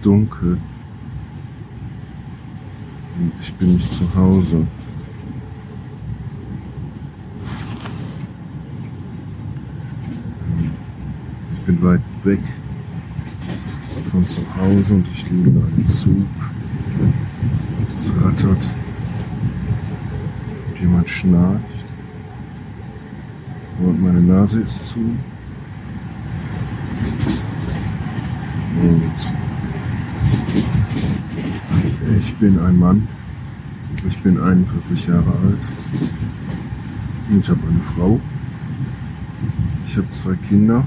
dunkel. Und ich bin nicht zu Hause. Ich bin weit weg von zu Hause und ich liege in einem Zug. Es rattert. Und jemand schnarcht. Und meine Nase ist zu. Und ich bin ein Mann. Ich bin 41 Jahre alt. Ich habe eine Frau. Ich habe zwei Kinder.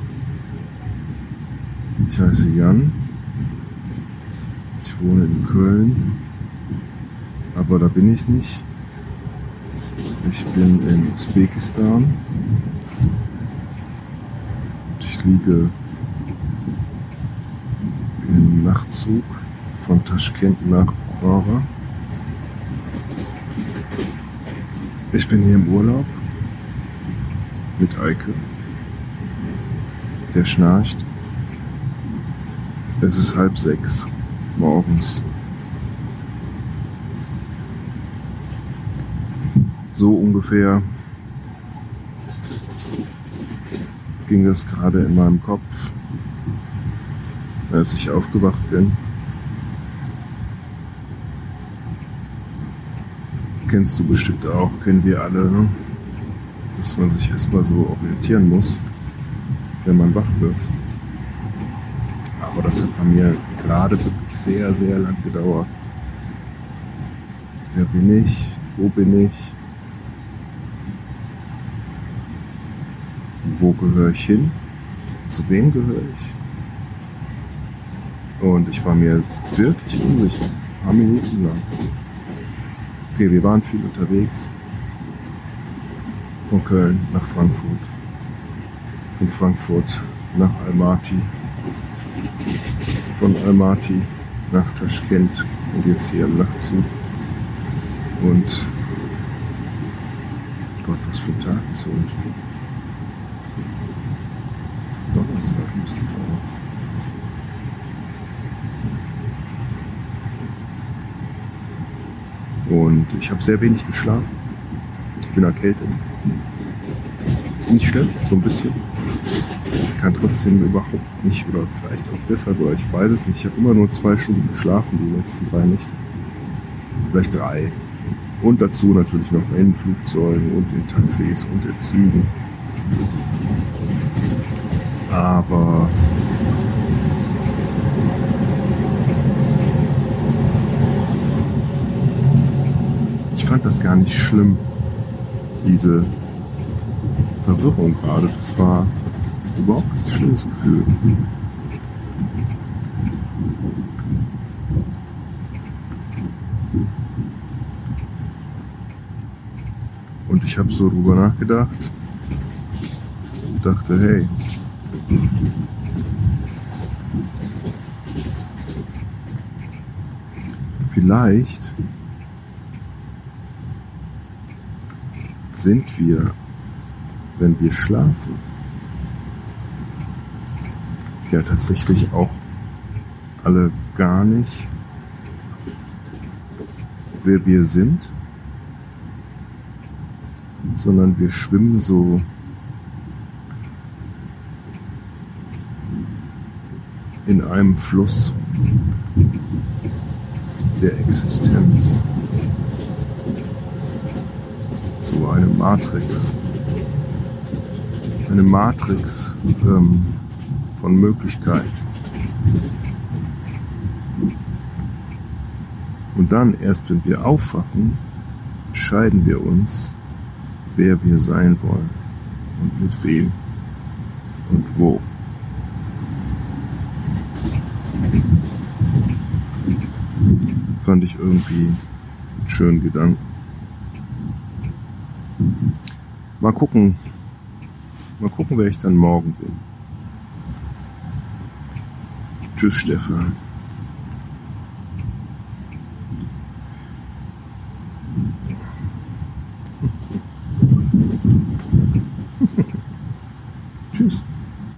Ich heiße Jan. Ich wohne in Köln. Aber da bin ich nicht. Ich bin in Usbekistan. Und ich liege im Nachtzug von Taschkent nach Bukhara. Ich bin hier im Urlaub mit Eike. Der schnarcht. Es ist halb sechs morgens. So ungefähr ging das gerade in meinem Kopf, als ich aufgewacht bin. Kennst du bestimmt auch, kennen wir alle, ne? dass man sich erstmal so orientieren muss, wenn man wach wird. Aber das hat bei mir gerade wirklich sehr, sehr lang gedauert. Wer bin ich? Wo bin ich? Wo gehöre ich hin? Zu wem gehöre ich? Und ich war mir wirklich unsicher. Ein paar Minuten lang. Okay, wir waren viel unterwegs. Von Köln nach Frankfurt. Von Frankfurt nach Almaty. Von Almaty nach Taschkent. Und jetzt hier im Nachtzug. Und Gott, was für ein Tag ist heute. Donnerstag müsste es auch. Und ich habe sehr wenig geschlafen. Ich bin erkältet. Nicht schlimm, so ein bisschen. Ich kann trotzdem überhaupt nicht, oder vielleicht auch deshalb, oder ich weiß es nicht. Ich habe immer nur zwei Stunden geschlafen, die letzten drei Nächte. Vielleicht drei. Und dazu natürlich noch in Flugzeugen und in Taxis und in Zügen. Aber fand das gar nicht schlimm, diese Verwirrung gerade. Das war überhaupt kein schlimmes Gefühl. Und ich habe so drüber nachgedacht und dachte, hey, vielleicht sind wir, wenn wir schlafen, ja tatsächlich auch alle gar nicht, wer wir sind, sondern wir schwimmen so in einem Fluss der Existenz. So eine Matrix. Eine Matrix ähm, von Möglichkeit. Und dann, erst wenn wir aufwachen, entscheiden wir uns, wer wir sein wollen und mit wem und wo. Fand ich irgendwie einen schönen Gedanken. Mal gucken, mal gucken, wer ich dann morgen bin. Tschüss, Stefan.